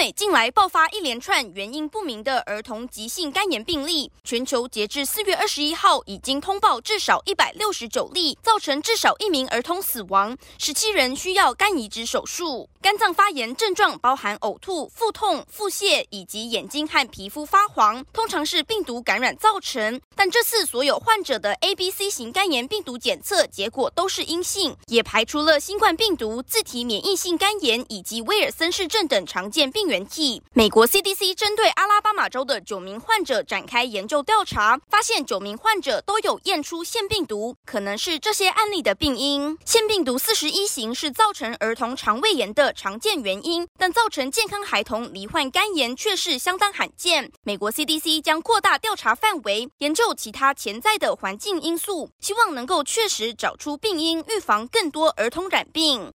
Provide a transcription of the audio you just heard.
美近来爆发一连串原因不明的儿童急性肝炎病例，全球截至四月二十一号已经通报至少一百六十九例，造成至少一名儿童死亡，十七人需要肝移植手术。肝脏发炎症状包含呕吐、腹痛、腹泻以及眼睛和皮肤发黄，通常是病毒感染造成。但这次所有患者的 A、B、C 型肝炎病毒检测结果都是阴性，也排除了新冠病毒、自体免疫性肝炎以及威尔森氏症等常见病原体。美国 CDC 针对阿拉巴马州的九名患者展开研究调查，发现九名患者都有验出腺病毒，可能是这些案例的病因。腺病毒四十一型是造成儿童肠胃炎的常见原因，但造成健康孩童罹患肝炎却是相当罕见。美国 CDC 将扩大调查范围，研究其他潜在的环境因素，希望能够确实找出病因，预防更多儿童染病。